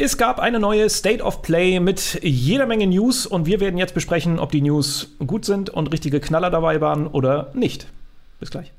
Es gab eine neue State of Play mit jeder Menge News und wir werden jetzt besprechen, ob die News gut sind und richtige Knaller dabei waren oder nicht. Bis gleich.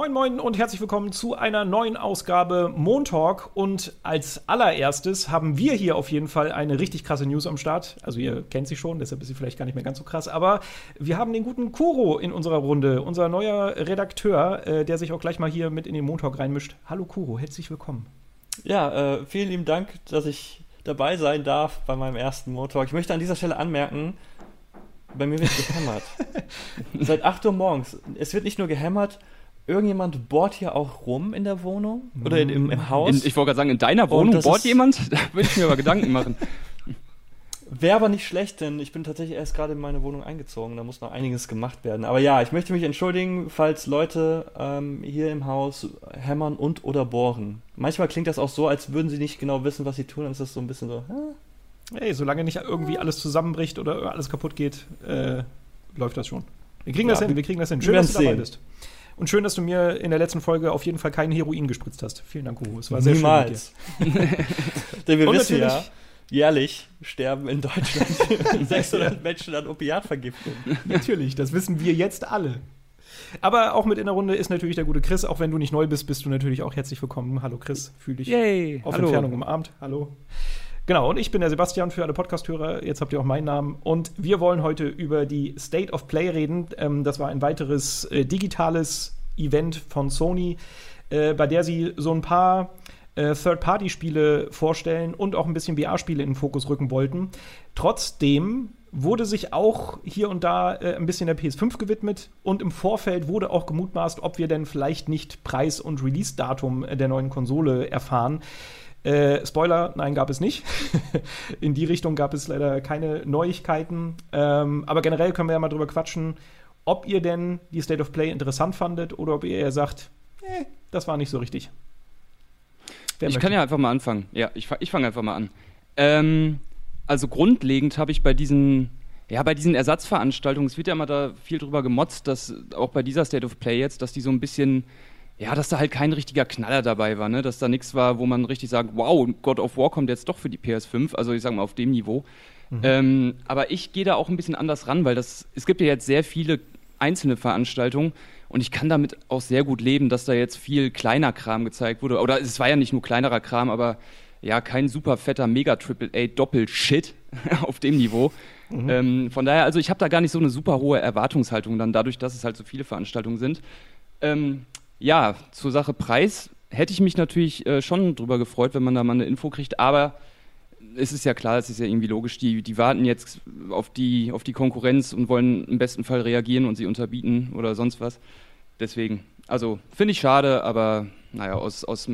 Moin Moin und herzlich willkommen zu einer neuen Ausgabe Montalk. Und als allererstes haben wir hier auf jeden Fall eine richtig krasse News am Start. Also ihr kennt sie schon, deshalb ist sie vielleicht gar nicht mehr ganz so krass. Aber wir haben den guten Kuro in unserer Runde, unser neuer Redakteur, äh, der sich auch gleich mal hier mit in den Montalk reinmischt. Hallo Kuro, herzlich willkommen. Ja, äh, vielen lieben Dank, dass ich dabei sein darf bei meinem ersten Montalk. Ich möchte an dieser Stelle anmerken, bei mir wird gehämmert. Seit 8 Uhr morgens. Es wird nicht nur gehämmert, irgendjemand bohrt hier auch rum in der Wohnung oder in, im, im Haus. In, ich wollte gerade sagen, in deiner Wohnung bohrt jemand? Da würde ich mir aber Gedanken machen. Wäre aber nicht schlecht, denn ich bin tatsächlich erst gerade in meine Wohnung eingezogen. Da muss noch einiges gemacht werden. Aber ja, ich möchte mich entschuldigen, falls Leute ähm, hier im Haus hämmern und oder bohren. Manchmal klingt das auch so, als würden sie nicht genau wissen, was sie tun. Dann ist das so ein bisschen so. Äh? Ey, solange nicht irgendwie alles zusammenbricht oder alles kaputt geht, äh, läuft das schon. Wir kriegen ja, das hin, wir kriegen das hin. Schön, dass du dabei bist. Und schön, dass du mir in der letzten Folge auf jeden Fall kein Heroin gespritzt hast. Vielen Dank, Uwe. Es war sehr Niemals. schön mit dir. Denn wir Und wissen ja, jährlich sterben in Deutschland 600 Menschen an Opiatvergiftung. Natürlich, das wissen wir jetzt alle. Aber auch mit in der Runde ist natürlich der gute Chris. Auch wenn du nicht neu bist, bist du natürlich auch herzlich willkommen. Hallo Chris, fühl dich Yay. auf Hallo. Entfernung umarmt. Hallo. Genau, und ich bin der Sebastian für alle Podcast-Hörer. Jetzt habt ihr auch meinen Namen. Und wir wollen heute über die State of Play reden. Ähm, das war ein weiteres äh, digitales Event von Sony, äh, bei der sie so ein paar äh, Third-Party-Spiele vorstellen und auch ein bisschen VR-Spiele in den Fokus rücken wollten. Trotzdem wurde sich auch hier und da äh, ein bisschen der PS5 gewidmet und im Vorfeld wurde auch gemutmaßt, ob wir denn vielleicht nicht Preis und Release-Datum der neuen Konsole erfahren. Äh, Spoiler, nein, gab es nicht. In die Richtung gab es leider keine Neuigkeiten. Ähm, aber generell können wir ja mal drüber quatschen, ob ihr denn die State of Play interessant fandet oder ob ihr eher sagt, eh, das war nicht so richtig. Wer ich möchte? kann ja einfach mal anfangen. Ja, ich, ich fange einfach mal an. Ähm, also grundlegend habe ich bei diesen, ja, bei diesen Ersatzveranstaltungen, es wird ja immer da viel drüber gemotzt, dass auch bei dieser State of Play jetzt, dass die so ein bisschen ja, dass da halt kein richtiger Knaller dabei war, ne? dass da nichts war, wo man richtig sagt, wow, God of War kommt jetzt doch für die PS5, also ich sag mal auf dem Niveau. Mhm. Ähm, aber ich gehe da auch ein bisschen anders ran, weil das, es gibt ja jetzt sehr viele einzelne Veranstaltungen und ich kann damit auch sehr gut leben, dass da jetzt viel kleiner Kram gezeigt wurde. Oder es war ja nicht nur kleinerer Kram, aber ja, kein super fetter Mega Triple A Doppel-Shit auf dem Niveau. Mhm. Ähm, von daher, also ich habe da gar nicht so eine super hohe Erwartungshaltung dann, dadurch, dass es halt so viele Veranstaltungen sind. Ähm, ja, zur Sache Preis hätte ich mich natürlich äh, schon drüber gefreut, wenn man da mal eine Info kriegt, aber es ist ja klar, es ist ja irgendwie logisch, die, die warten jetzt auf die, auf die Konkurrenz und wollen im besten Fall reagieren und sie unterbieten oder sonst was. Deswegen, also finde ich schade, aber naja, aus, aus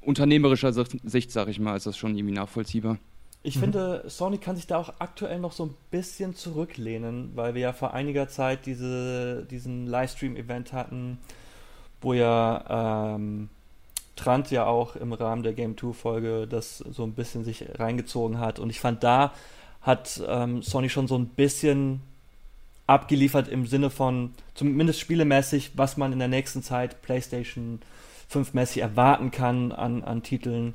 unternehmerischer Sicht, sage ich mal, ist das schon irgendwie nachvollziehbar. Ich mhm. finde, Sony kann sich da auch aktuell noch so ein bisschen zurücklehnen, weil wir ja vor einiger Zeit diese, diesen Livestream-Event hatten, wo ja ähm, Trant ja auch im Rahmen der Game 2 Folge das so ein bisschen sich reingezogen hat. Und ich fand, da hat ähm, Sony schon so ein bisschen abgeliefert im Sinne von, zumindest spielemäßig, was man in der nächsten Zeit PlayStation 5 mäßig erwarten kann an, an Titeln.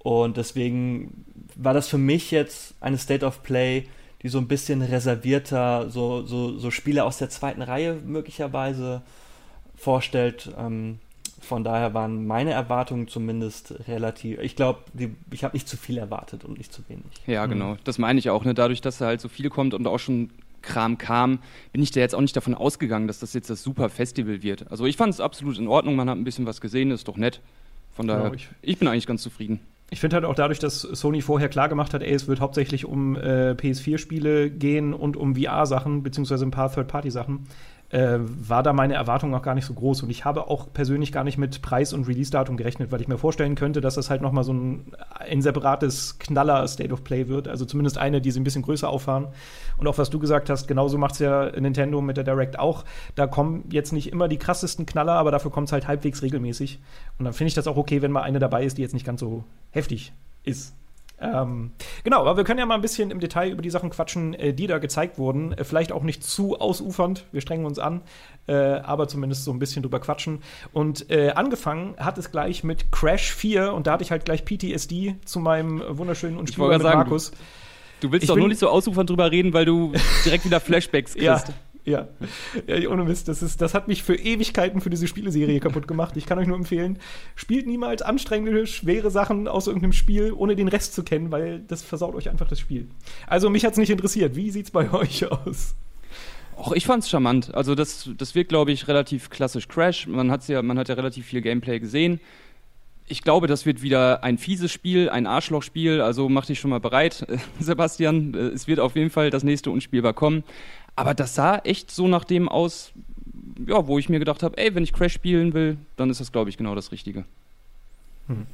Und deswegen war das für mich jetzt eine State of Play, die so ein bisschen reservierter, so, so, so Spiele aus der zweiten Reihe möglicherweise vorstellt. Ähm, von daher waren meine Erwartungen zumindest relativ. Ich glaube, ich habe nicht zu viel erwartet und nicht zu wenig. Ja, genau. Mhm. Das meine ich auch. Ne? Dadurch, dass da halt so viel kommt und auch schon Kram kam, bin ich da jetzt auch nicht davon ausgegangen, dass das jetzt das super Festival wird. Also ich fand es absolut in Ordnung. Man hat ein bisschen was gesehen, ist doch nett. Von daher, genau, ich, ich bin eigentlich ganz zufrieden. Ich finde halt auch dadurch, dass Sony vorher klar gemacht hat, ey, es wird hauptsächlich um äh, PS4-Spiele gehen und um VR-Sachen, beziehungsweise ein paar Third-Party-Sachen, äh, war da meine Erwartung auch gar nicht so groß. Und ich habe auch persönlich gar nicht mit Preis- und Release-Datum gerechnet, weil ich mir vorstellen könnte, dass das halt noch mal so ein, ein separates Knaller-State of Play wird. Also zumindest eine, die sie ein bisschen größer auffahren. Und auch was du gesagt hast, genauso macht es ja Nintendo mit der Direct auch. Da kommen jetzt nicht immer die krassesten Knaller, aber dafür kommt es halt halbwegs regelmäßig. Und dann finde ich das auch okay, wenn mal eine dabei ist, die jetzt nicht ganz so heftig ist. Ähm, genau, aber wir können ja mal ein bisschen im Detail über die Sachen quatschen, äh, die da gezeigt wurden. Äh, vielleicht auch nicht zu ausufernd, wir strengen uns an, äh, aber zumindest so ein bisschen drüber quatschen. Und äh, angefangen hat es gleich mit Crash 4 und da hatte ich halt gleich PTSD zu meinem wunderschönen und sagen, Markus. Du, du willst ich doch nur nicht so ausufernd drüber reden, weil du direkt wieder Flashbacks kriegst. ja. Ja. ja, ohne Mist. Das, ist, das hat mich für Ewigkeiten für diese Spieleserie kaputt gemacht. Ich kann euch nur empfehlen, spielt niemals anstrengende, schwere Sachen aus irgendeinem Spiel, ohne den Rest zu kennen, weil das versaut euch einfach das Spiel. Also, mich hat es nicht interessiert. Wie sieht es bei euch aus? Och, ich fand's charmant. Also das, das wird, glaube ich, relativ klassisch Crash. Man, hat's ja, man hat ja relativ viel Gameplay gesehen. Ich glaube, das wird wieder ein fieses Spiel, ein Arschlochspiel. Also mach dich schon mal bereit, Sebastian. Es wird auf jeden Fall das nächste unspielbar kommen. Aber das sah echt so nach dem aus, ja, wo ich mir gedacht habe, ey, wenn ich Crash spielen will, dann ist das, glaube ich, genau das Richtige. Hm.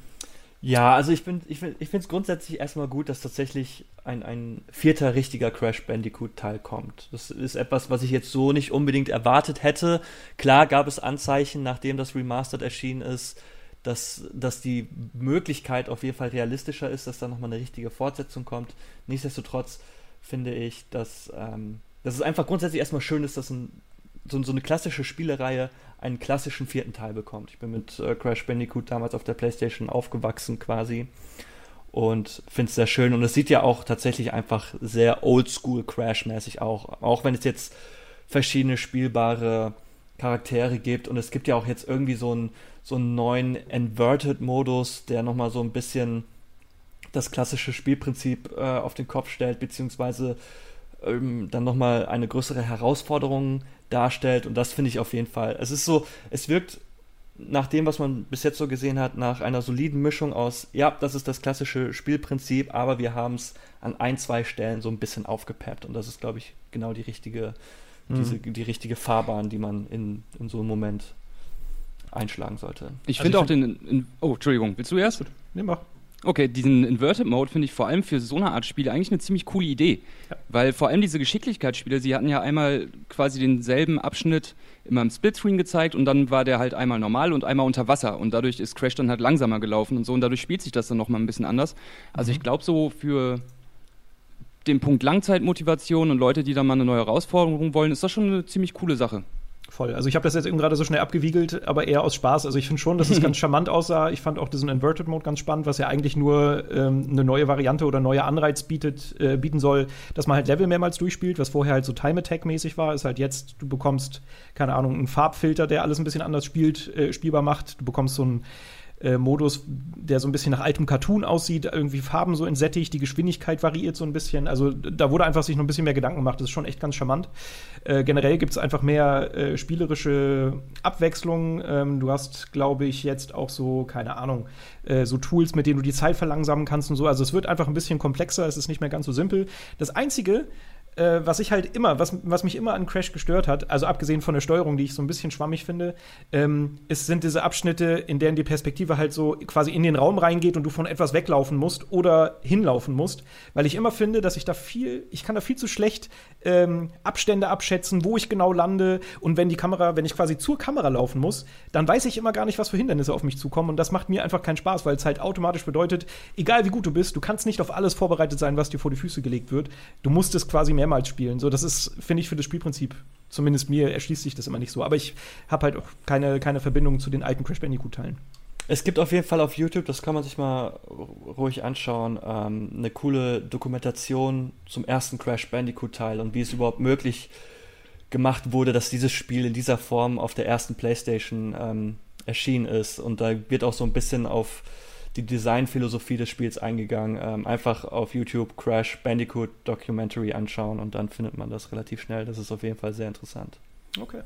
Ja, also ich, bin, ich, ich finde es grundsätzlich erstmal gut, dass tatsächlich ein, ein vierter richtiger Crash Bandicoot-Teil kommt. Das ist etwas, was ich jetzt so nicht unbedingt erwartet hätte. Klar gab es Anzeichen, nachdem das Remastered erschienen ist, dass, dass die Möglichkeit auf jeden Fall realistischer ist, dass da nochmal eine richtige Fortsetzung kommt. Nichtsdestotrotz finde ich, dass ähm, dass es einfach grundsätzlich erstmal schön ist, dass ein, so, so, eine klassische Spielereihe einen klassischen vierten Teil bekommt. Ich bin mit äh, Crash Bandicoot damals auf der Playstation aufgewachsen quasi und finde es sehr schön. Und es sieht ja auch tatsächlich einfach sehr oldschool Crash-mäßig auch. Auch wenn es jetzt verschiedene spielbare Charaktere gibt und es gibt ja auch jetzt irgendwie so einen, so einen neuen Inverted-Modus, der nochmal so ein bisschen das klassische Spielprinzip äh, auf den Kopf stellt, beziehungsweise ähm, dann nochmal eine größere Herausforderung darstellt. Und das finde ich auf jeden Fall. Es ist so, es wirkt nach dem, was man bis jetzt so gesehen hat, nach einer soliden Mischung aus, ja, das ist das klassische Spielprinzip, aber wir haben es an ein, zwei Stellen so ein bisschen aufgepeppt. Und das ist, glaube ich, genau die richtige, mhm. diese, die richtige Fahrbahn, die man in, in so einem Moment einschlagen sollte. Ich also finde auch find den. In, oh, Entschuldigung, willst du erst? Nee, mach. Okay, diesen Inverted Mode finde ich vor allem für so eine Art Spiele eigentlich eine ziemlich coole Idee. Ja. Weil vor allem diese Geschicklichkeitsspiele, sie hatten ja einmal quasi denselben Abschnitt immer im Splitscreen gezeigt und dann war der halt einmal normal und einmal unter Wasser und dadurch ist Crash dann halt langsamer gelaufen und so und dadurch spielt sich das dann nochmal ein bisschen anders. Also mhm. ich glaube so für den Punkt Langzeitmotivation und Leute, die da mal eine neue Herausforderung wollen, ist das schon eine ziemlich coole Sache. Voll. Also ich habe das jetzt eben gerade so schnell abgewiegelt, aber eher aus Spaß. Also ich finde schon, dass es ganz charmant aussah. Ich fand auch diesen Inverted Mode ganz spannend, was ja eigentlich nur ähm, eine neue Variante oder neue Anreiz bietet, äh, bieten soll, dass man halt Level mehrmals durchspielt, was vorher halt so Time Attack mäßig war, ist halt jetzt, du bekommst, keine Ahnung, einen Farbfilter, der alles ein bisschen anders spielt, äh, spielbar macht. Du bekommst so ein äh, Modus, der so ein bisschen nach altem Cartoon aussieht, irgendwie Farben so entsättigt, die Geschwindigkeit variiert so ein bisschen. Also da wurde einfach sich noch ein bisschen mehr Gedanken gemacht. Das ist schon echt ganz charmant. Äh, generell gibt es einfach mehr äh, spielerische Abwechslung. Ähm, du hast, glaube ich, jetzt auch so, keine Ahnung, äh, so Tools, mit denen du die Zeit verlangsamen kannst und so. Also es wird einfach ein bisschen komplexer, es ist nicht mehr ganz so simpel. Das Einzige, äh, was ich halt immer, was, was mich immer an Crash gestört hat, also abgesehen von der Steuerung, die ich so ein bisschen schwammig finde, ähm, es sind diese Abschnitte, in denen die Perspektive halt so quasi in den Raum reingeht und du von etwas weglaufen musst oder hinlaufen musst, weil ich immer finde, dass ich da viel, ich kann da viel zu schlecht ähm, Abstände abschätzen, wo ich genau lande und wenn die Kamera, wenn ich quasi zur Kamera laufen muss, dann weiß ich immer gar nicht, was für Hindernisse auf mich zukommen und das macht mir einfach keinen Spaß, weil es halt automatisch bedeutet, egal wie gut du bist, du kannst nicht auf alles vorbereitet sein, was dir vor die Füße gelegt wird. Du musst es quasi mehr mehrmals spielen. So, das ist, finde ich, für das Spielprinzip, zumindest mir erschließt sich das immer nicht so. Aber ich habe halt auch keine, keine Verbindung zu den alten Crash Bandicoot-Teilen. Es gibt auf jeden Fall auf YouTube, das kann man sich mal ruhig anschauen, ähm, eine coole Dokumentation zum ersten Crash Bandicoot-Teil und wie es überhaupt möglich gemacht wurde, dass dieses Spiel in dieser Form auf der ersten PlayStation ähm, erschienen ist. Und da wird auch so ein bisschen auf die Designphilosophie des Spiels eingegangen. Ähm, einfach auf YouTube Crash Bandicoot Documentary anschauen und dann findet man das relativ schnell. Das ist auf jeden Fall sehr interessant. Okay.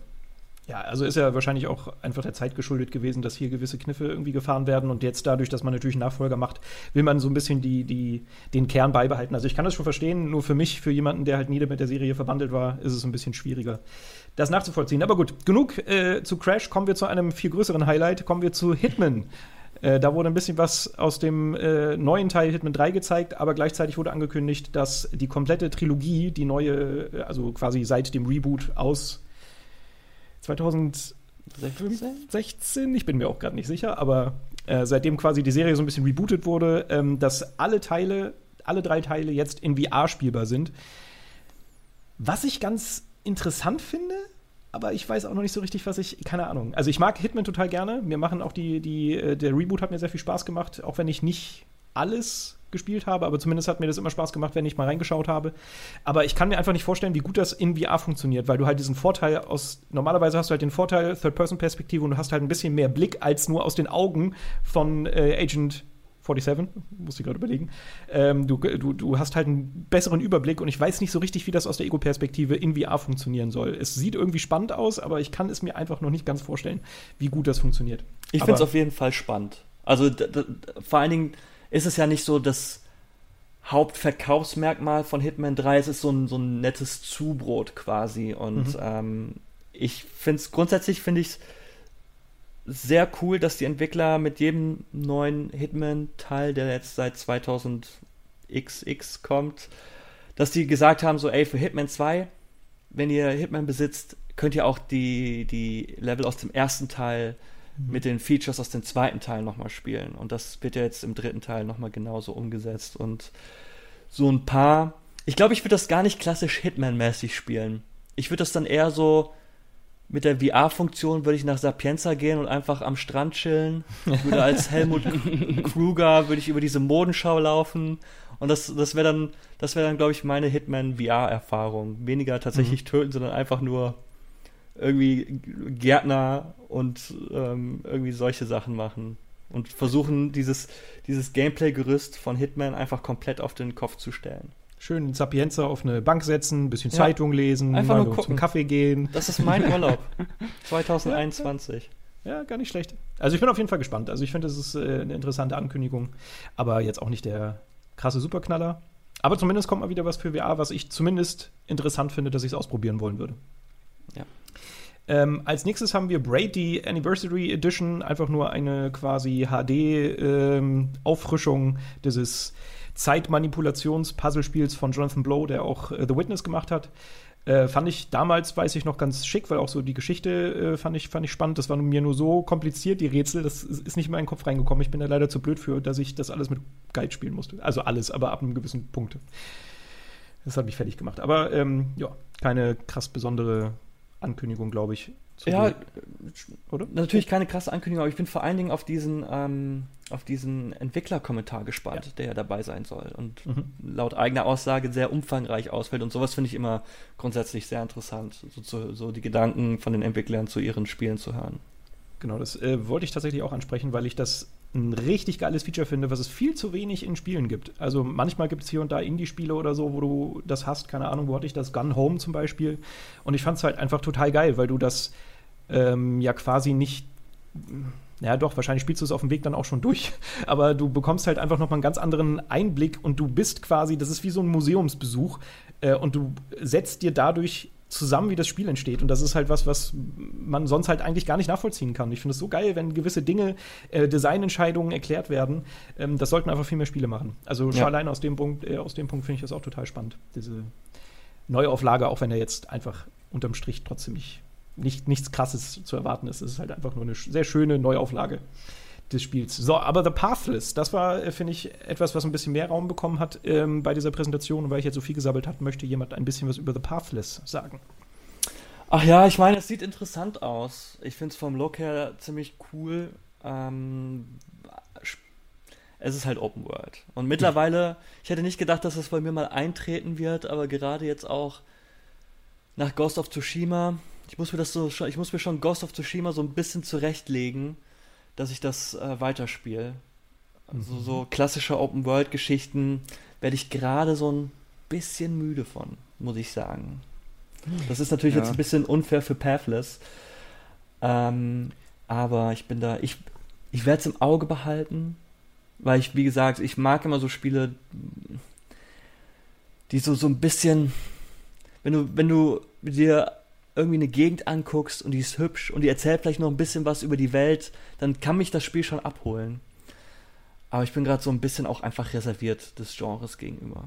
Ja, also ist ja wahrscheinlich auch einfach der Zeit geschuldet gewesen, dass hier gewisse Kniffe irgendwie gefahren werden und jetzt dadurch, dass man natürlich Nachfolger macht, will man so ein bisschen die, die, den Kern beibehalten. Also ich kann das schon verstehen, nur für mich, für jemanden, der halt nie mit der Serie verbandelt war, ist es ein bisschen schwieriger, das nachzuvollziehen. Aber gut, genug äh, zu Crash, kommen wir zu einem viel größeren Highlight, kommen wir zu Hitman. Äh, da wurde ein bisschen was aus dem äh, neuen Teil Hitman 3 gezeigt, aber gleichzeitig wurde angekündigt, dass die komplette Trilogie, die neue, äh, also quasi seit dem Reboot aus 2016, ich bin mir auch gerade nicht sicher, aber äh, seitdem quasi die Serie so ein bisschen rebootet wurde, ähm, dass alle Teile alle drei Teile jetzt in VR spielbar sind. Was ich ganz interessant finde, aber ich weiß auch noch nicht so richtig, was ich, keine Ahnung. Also ich mag Hitman total gerne. Mir machen auch die, die, äh, der Reboot hat mir sehr viel Spaß gemacht, auch wenn ich nicht alles gespielt habe, aber zumindest hat mir das immer Spaß gemacht, wenn ich mal reingeschaut habe. Aber ich kann mir einfach nicht vorstellen, wie gut das in VR funktioniert, weil du halt diesen Vorteil aus, normalerweise hast du halt den Vorteil Third-Person-Perspektive und du hast halt ein bisschen mehr Blick als nur aus den Augen von äh, Agent 47, muss ich gerade überlegen. Ähm, du, du, du hast halt einen besseren Überblick und ich weiß nicht so richtig, wie das aus der Ego-Perspektive in VR funktionieren soll. Es sieht irgendwie spannend aus, aber ich kann es mir einfach noch nicht ganz vorstellen, wie gut das funktioniert. Ich finde es auf jeden Fall spannend. Also vor allen Dingen ist es ja nicht so das Hauptverkaufsmerkmal von Hitman 3, es ist so ein, so ein nettes Zubrot quasi. Und mhm. ähm, ich finde es grundsätzlich finde ich es sehr cool, dass die Entwickler mit jedem neuen Hitman-Teil, der jetzt seit 2000XX kommt, dass die gesagt haben, so, ey, für Hitman 2, wenn ihr Hitman besitzt, könnt ihr auch die, die Level aus dem ersten Teil mhm. mit den Features aus dem zweiten Teil nochmal spielen. Und das wird ja jetzt im dritten Teil nochmal genauso umgesetzt. Und so ein paar. Ich glaube, ich würde das gar nicht klassisch Hitman-mäßig spielen. Ich würde das dann eher so mit der VR-Funktion würde ich nach Sapienza gehen und einfach am Strand chillen. Ich würde als Helmut Kruger würde ich über diese Modenschau laufen und das, das wäre dann, das wäre dann, glaube ich, meine Hitman VR-Erfahrung. Weniger tatsächlich mhm. töten, sondern einfach nur irgendwie Gärtner und ähm, irgendwie solche Sachen machen und versuchen dieses, dieses Gameplay-Gerüst von Hitman einfach komplett auf den Kopf zu stellen. Schön in Sapienza auf eine Bank setzen, ein bisschen ja. Zeitung lesen, Einfach mal nur zum Kaffee gehen. Das ist mein Urlaub. 2021. Ja, ja, gar nicht schlecht. Also ich bin auf jeden Fall gespannt. Also ich finde, das ist äh, eine interessante Ankündigung. Aber jetzt auch nicht der krasse Superknaller. Aber zumindest kommt mal wieder was für VR, was ich zumindest interessant finde, dass ich es ausprobieren wollen würde. Ja. Ähm, als nächstes haben wir Braid, die Anniversary Edition, einfach nur eine quasi HD-Auffrischung ähm, dieses Zeitmanipulations-Puzzlespiels von Jonathan Blow, der auch äh, The Witness gemacht hat. Äh, fand ich damals, weiß ich noch, ganz schick, weil auch so die Geschichte äh, fand, ich, fand ich spannend. Das war mir nur so kompliziert, die Rätsel. Das ist nicht in meinen Kopf reingekommen. Ich bin da leider zu blöd für, dass ich das alles mit Guide spielen musste. Also alles, aber ab einem gewissen Punkt. Das hat mich fertig gemacht. Aber ähm, ja, keine krass besondere Ankündigung, glaube ich. Ja, oder? Natürlich keine krasse Ankündigung, aber ich bin vor allen Dingen auf diesen, ähm, auf diesen Entwicklerkommentar gespannt, ja. der ja dabei sein soll und mhm. laut eigener Aussage sehr umfangreich ausfällt. Und sowas finde ich immer grundsätzlich sehr interessant, so, zu, so, die Gedanken von den Entwicklern zu ihren Spielen zu hören. Genau, das äh, wollte ich tatsächlich auch ansprechen, weil ich das ein richtig geiles Feature finde, was es viel zu wenig in Spielen gibt. Also manchmal gibt es hier und da Indie-Spiele oder so, wo du das hast. Keine Ahnung, wo hatte ich das? Gun Home zum Beispiel. Und ich fand es halt einfach total geil, weil du das ähm, ja quasi nicht ja doch, wahrscheinlich spielst du es auf dem Weg dann auch schon durch, aber du bekommst halt einfach nochmal einen ganz anderen Einblick und du bist quasi, das ist wie so ein Museumsbesuch äh, und du setzt dir dadurch zusammen, wie das Spiel entsteht. Und das ist halt was, was man sonst halt eigentlich gar nicht nachvollziehen kann. Ich finde es so geil, wenn gewisse Dinge, äh, Designentscheidungen erklärt werden. Ähm, das sollten einfach viel mehr Spiele machen. Also ja. schon allein aus dem Punkt, äh, aus dem Punkt finde ich das auch total spannend. Diese Neuauflage, auch wenn er jetzt einfach unterm Strich trotzdem nicht, nicht nichts krasses zu erwarten ist. Es ist halt einfach nur eine sehr schöne Neuauflage des Spiels. So, aber The Pathless, das war, äh, finde ich, etwas, was ein bisschen mehr Raum bekommen hat ähm, bei dieser Präsentation. Und weil ich jetzt so viel gesabbelt habe, möchte jemand ein bisschen was über The Pathless sagen. Ach ja, ich meine, es sieht interessant aus. Ich finde es vom Look her ziemlich cool. Ähm, es ist halt Open World. Und mittlerweile, ich hätte nicht gedacht, dass das bei mir mal eintreten wird, aber gerade jetzt auch nach Ghost of Tsushima, ich muss mir das so, ich muss mir schon Ghost of Tsushima so ein bisschen zurechtlegen dass ich das äh, weiterspiele. Also mhm. so klassische Open-World-Geschichten werde ich gerade so ein bisschen müde von, muss ich sagen. Das ist natürlich ja. jetzt ein bisschen unfair für Pathless. Ähm, aber ich bin da, ich, ich werde es im Auge behalten, weil ich, wie gesagt, ich mag immer so Spiele, die so, so ein bisschen, wenn du, wenn du dir irgendwie eine Gegend anguckst und die ist hübsch und die erzählt vielleicht noch ein bisschen was über die Welt, dann kann mich das Spiel schon abholen. Aber ich bin gerade so ein bisschen auch einfach reserviert des Genres gegenüber.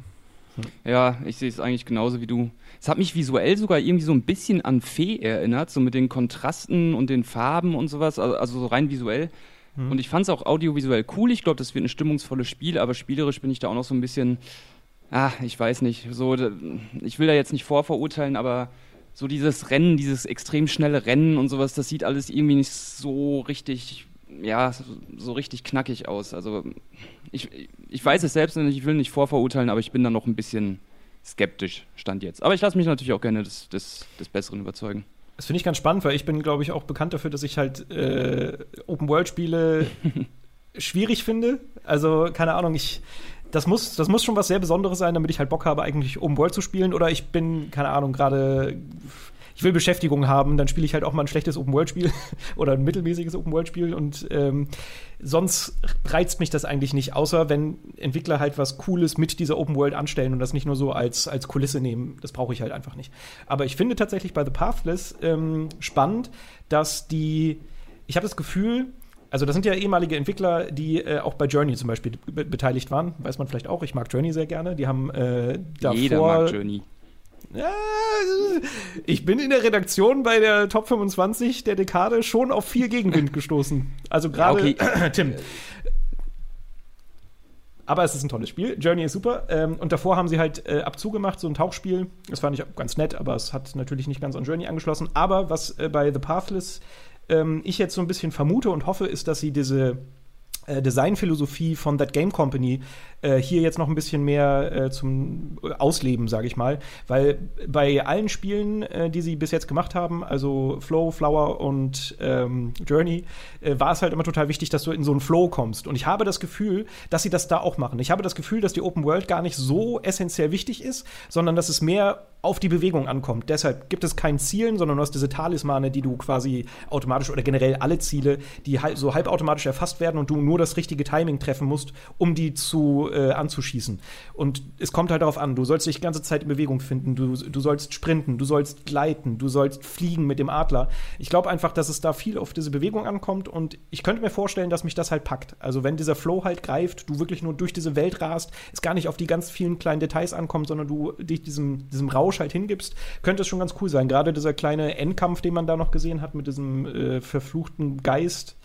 Ja, ich sehe es eigentlich genauso wie du. Es hat mich visuell sogar irgendwie so ein bisschen an Fee erinnert, so mit den Kontrasten und den Farben und sowas, also, also so rein visuell. Mhm. Und ich fand es auch audiovisuell cool. Ich glaube, das wird ein stimmungsvolles Spiel, aber spielerisch bin ich da auch noch so ein bisschen, ah, ich weiß nicht. So, ich will da jetzt nicht vorverurteilen, aber so dieses Rennen, dieses extrem schnelle Rennen und sowas, das sieht alles irgendwie nicht so richtig, ja, so richtig knackig aus. Also ich, ich weiß es selbst nicht, ich will nicht vorverurteilen, aber ich bin da noch ein bisschen skeptisch, stand jetzt. Aber ich lasse mich natürlich auch gerne des, des, des Besseren überzeugen. Das finde ich ganz spannend, weil ich bin, glaube ich, auch bekannt dafür, dass ich halt äh, Open-World-Spiele schwierig finde. Also, keine Ahnung, ich. Das muss, das muss schon was sehr Besonderes sein, damit ich halt Bock habe, eigentlich Open World zu spielen. Oder ich bin, keine Ahnung, gerade ich will Beschäftigung haben, dann spiele ich halt auch mal ein schlechtes Open-World-Spiel oder ein mittelmäßiges Open-World-Spiel und ähm, sonst reizt mich das eigentlich nicht, außer wenn Entwickler halt was Cooles mit dieser Open-World anstellen und das nicht nur so als, als Kulisse nehmen. Das brauche ich halt einfach nicht. Aber ich finde tatsächlich bei The Pathless ähm, spannend, dass die, ich habe das Gefühl, also das sind ja ehemalige Entwickler, die äh, auch bei Journey zum Beispiel be beteiligt waren. Weiß man vielleicht auch. Ich mag Journey sehr gerne. Die haben äh, davor Jeder mag Journey. Ja, ich bin in der Redaktion bei der Top 25 der Dekade schon auf viel Gegenwind gestoßen. Also gerade ja, okay. Tim. Aber es ist ein tolles Spiel. Journey ist super. Ähm, und davor haben sie halt äh, abzugemacht, so ein Tauchspiel. Das fand ich ganz nett, aber es hat natürlich nicht ganz an Journey angeschlossen. Aber was äh, bei The Pathless ähm, ich jetzt so ein bisschen vermute und hoffe, ist, dass sie diese äh, Designphilosophie von That Game Company äh, hier jetzt noch ein bisschen mehr äh, zum Ausleben, sage ich mal. Weil bei allen Spielen, äh, die sie bis jetzt gemacht haben, also Flow, Flower und ähm, Journey, äh, war es halt immer total wichtig, dass du in so einen Flow kommst. Und ich habe das Gefühl, dass sie das da auch machen. Ich habe das Gefühl, dass die Open World gar nicht so essentiell wichtig ist, sondern dass es mehr auf die Bewegung ankommt. Deshalb gibt es kein Zielen, sondern du hast diese Talismane, die du quasi automatisch oder generell alle Ziele, die halt so halbautomatisch erfasst werden und du nur das richtige Timing treffen musst, um die zu äh, anzuschießen. Und es kommt halt darauf an, du sollst dich die ganze Zeit in Bewegung finden, du, du sollst sprinten, du sollst gleiten, du sollst fliegen mit dem Adler. Ich glaube einfach, dass es da viel auf diese Bewegung ankommt und ich könnte mir vorstellen, dass mich das halt packt. Also wenn dieser Flow halt greift, du wirklich nur durch diese Welt rast, es gar nicht auf die ganz vielen kleinen Details ankommt, sondern du dich diesem, diesem Rausch halt hingibst, könnte es schon ganz cool sein. Gerade dieser kleine Endkampf, den man da noch gesehen hat mit diesem äh, verfluchten Geist.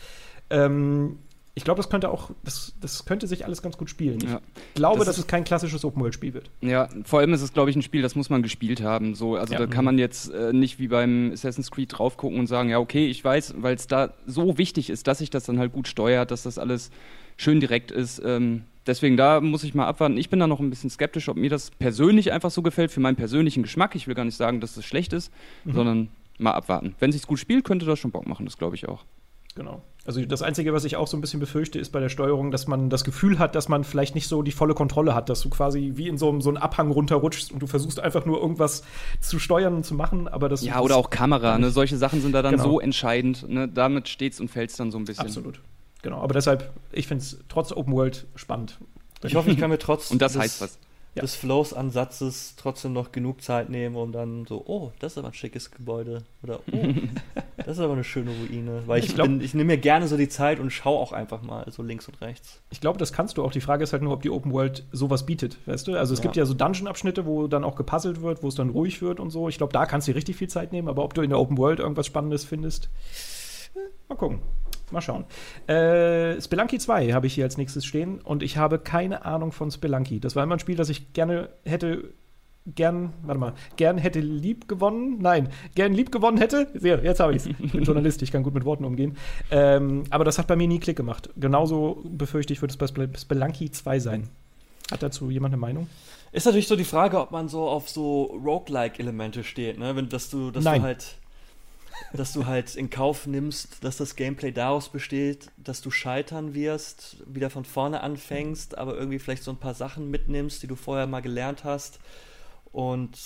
Ähm, ich glaube, das könnte auch, das, das könnte sich alles ganz gut spielen. Ja. Ich glaube, das dass es kein klassisches Open-World-Spiel wird. Ja, vor allem ist es, glaube ich, ein Spiel, das muss man gespielt haben. So, also ja. da kann man jetzt äh, nicht wie beim Assassin's Creed drauf gucken und sagen, ja, okay, ich weiß, weil es da so wichtig ist, dass sich das dann halt gut steuert, dass das alles schön direkt ist. Ähm, deswegen, da muss ich mal abwarten. Ich bin da noch ein bisschen skeptisch, ob mir das persönlich einfach so gefällt, für meinen persönlichen Geschmack. Ich will gar nicht sagen, dass das schlecht ist, mhm. sondern mal abwarten. Wenn es sich gut spielt, könnte das schon Bock machen, das glaube ich auch. Genau. Also das Einzige, was ich auch so ein bisschen befürchte, ist bei der Steuerung, dass man das Gefühl hat, dass man vielleicht nicht so die volle Kontrolle hat, dass du quasi wie in so einem, so einem Abhang runterrutschst und du versuchst einfach nur irgendwas zu steuern und zu machen, aber das Ja, oder auch Kamera, ne? Solche Sachen sind da dann genau. so entscheidend, ne? Damit steht's und fällt's dann so ein bisschen. Absolut. Genau, aber deshalb, ich finde es trotz Open World spannend. Ich hoffe, ich kann mir trotz und das heißt was ja. des Flows-Ansatzes trotzdem noch genug Zeit nehmen, um dann so, oh, das ist aber ein schickes Gebäude. Oder, oh, das ist aber eine schöne Ruine. Weil ich, ich, ich nehme mir gerne so die Zeit und schaue auch einfach mal so links und rechts. Ich glaube, das kannst du auch. Die Frage ist halt nur, ob die Open World sowas bietet, weißt du? Also es ja. gibt ja so Dungeon-Abschnitte, wo dann auch gepuzzelt wird, wo es dann ruhig wird und so. Ich glaube, da kannst du richtig viel Zeit nehmen, aber ob du in der Open World irgendwas Spannendes findest, mal gucken. Mal schauen. Äh, Spelunky 2 habe ich hier als nächstes stehen und ich habe keine Ahnung von Spelunky. Das war immer ein Spiel, das ich gerne hätte gern, warte mal, gern hätte lieb gewonnen. Nein, gern lieb gewonnen hätte. Sehr, jetzt habe ich es. Ich bin Journalist, ich kann gut mit Worten umgehen. Ähm, aber das hat bei mir nie Klick gemacht. Genauso befürchte ich, wird es bei Spelunky 2 sein. Hat dazu jemand eine Meinung? Ist natürlich so die Frage, ob man so auf so Roguelike-Elemente steht, ne? Wenn, dass du, dass Nein. du halt dass du halt in Kauf nimmst, dass das Gameplay daraus besteht, dass du scheitern wirst, wieder von vorne anfängst, aber irgendwie vielleicht so ein paar Sachen mitnimmst, die du vorher mal gelernt hast. Und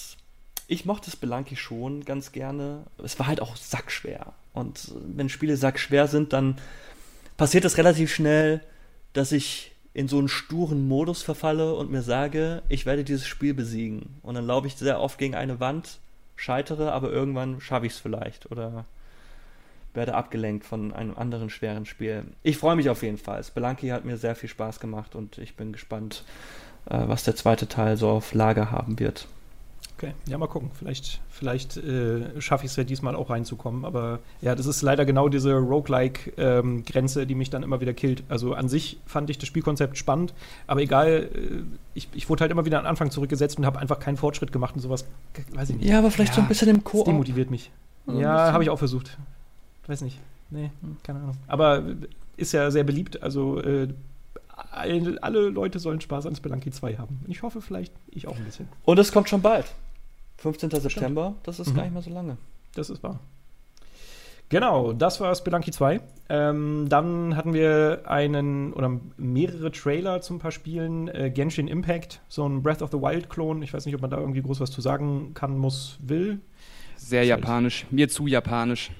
ich mochte Spelunky schon ganz gerne. Es war halt auch sackschwer. Und wenn Spiele sackschwer sind, dann passiert es relativ schnell, dass ich in so einen sturen Modus verfalle und mir sage, ich werde dieses Spiel besiegen. Und dann laufe ich sehr oft gegen eine Wand scheitere, aber irgendwann schaffe ich es vielleicht oder werde abgelenkt von einem anderen schweren Spiel. Ich freue mich auf jeden Fall. Spelunky hat mir sehr viel Spaß gemacht und ich bin gespannt, äh, was der zweite Teil so auf Lager haben wird. Okay, ja, mal gucken. Vielleicht, vielleicht äh, schaffe ich es ja diesmal auch reinzukommen. Aber ja, das ist leider genau diese Roguelike-Grenze, ähm, die mich dann immer wieder killt. Also an sich fand ich das Spielkonzept spannend, aber egal, äh, ich, ich wurde halt immer wieder an Anfang zurückgesetzt und habe einfach keinen Fortschritt gemacht und sowas. Weiß ich nicht. Ja, aber vielleicht ja, so ein bisschen im Koop. Das demotiviert mich. Ja, ja habe ich auch versucht. Weiß nicht. Nee, keine Ahnung. Aber ist ja sehr beliebt. Also äh, alle Leute sollen Spaß an Spelunky 2 haben. Ich hoffe vielleicht ich auch ein bisschen. Und es kommt schon bald. 15. Stimmt. September, das ist mhm. gar nicht mehr so lange. Das ist wahr. Genau, das war Spelunky 2. Ähm, dann hatten wir einen oder mehrere Trailer zum paar Spielen. Äh, Genshin Impact, so ein Breath of the Wild-Klon. Ich weiß nicht, ob man da irgendwie groß was zu sagen kann, muss, will. Sehr japanisch, mir zu japanisch.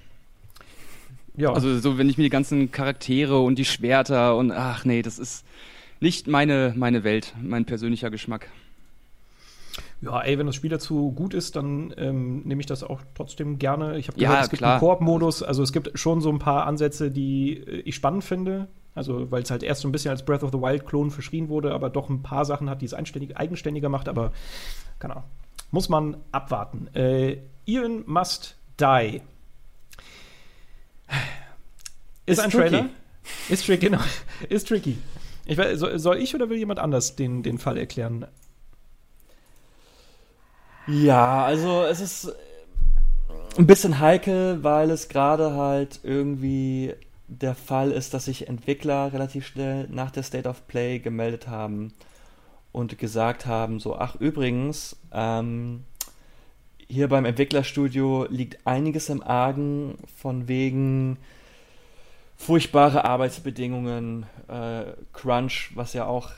Ja. Also so, wenn ich mir die ganzen Charaktere und die Schwerter und ach nee, das ist nicht meine, meine Welt, mein persönlicher Geschmack. Ja, ey, wenn das Spiel dazu gut ist, dann ähm, nehme ich das auch trotzdem gerne. Ich habe gehört, ja, es gibt klar. einen Koop-Modus. Also es gibt schon so ein paar Ansätze, die äh, ich spannend finde. Also, weil es halt erst so ein bisschen als Breath of the Wild-Klon verschrien wurde, aber doch ein paar Sachen hat, die es eigenständiger macht. Aber, keine Ahnung. Muss man abwarten. Äh, Ian Must Die ist, ist ein tricky. Trailer. Ist tricky, genau. Ist tricky. Ich weiß, soll ich oder will jemand anders den, den Fall erklären? Ja, also es ist ein bisschen heikel, weil es gerade halt irgendwie der Fall ist, dass sich Entwickler relativ schnell nach der State of Play gemeldet haben und gesagt haben, so, ach übrigens, ähm, hier beim Entwicklerstudio liegt einiges im Argen von wegen furchtbare Arbeitsbedingungen, äh, Crunch, was ja auch